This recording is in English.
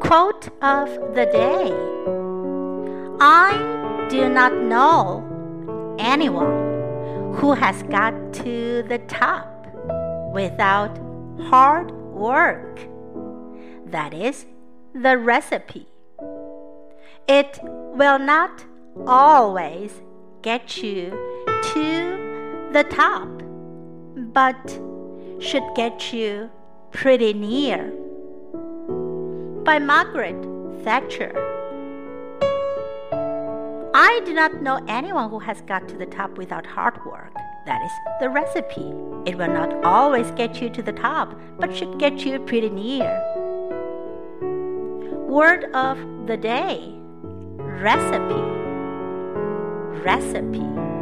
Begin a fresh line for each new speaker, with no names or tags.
Quote of the day I do not know anyone who has got to the top without hard work. That is the recipe. It will not always get you to the top, but should get you pretty near. By Margaret Thatcher. I do not know anyone who has got to the top without hard work. That is the recipe. It will not always get you to the top, but should get you pretty near. Word of the day recipe. Recipe.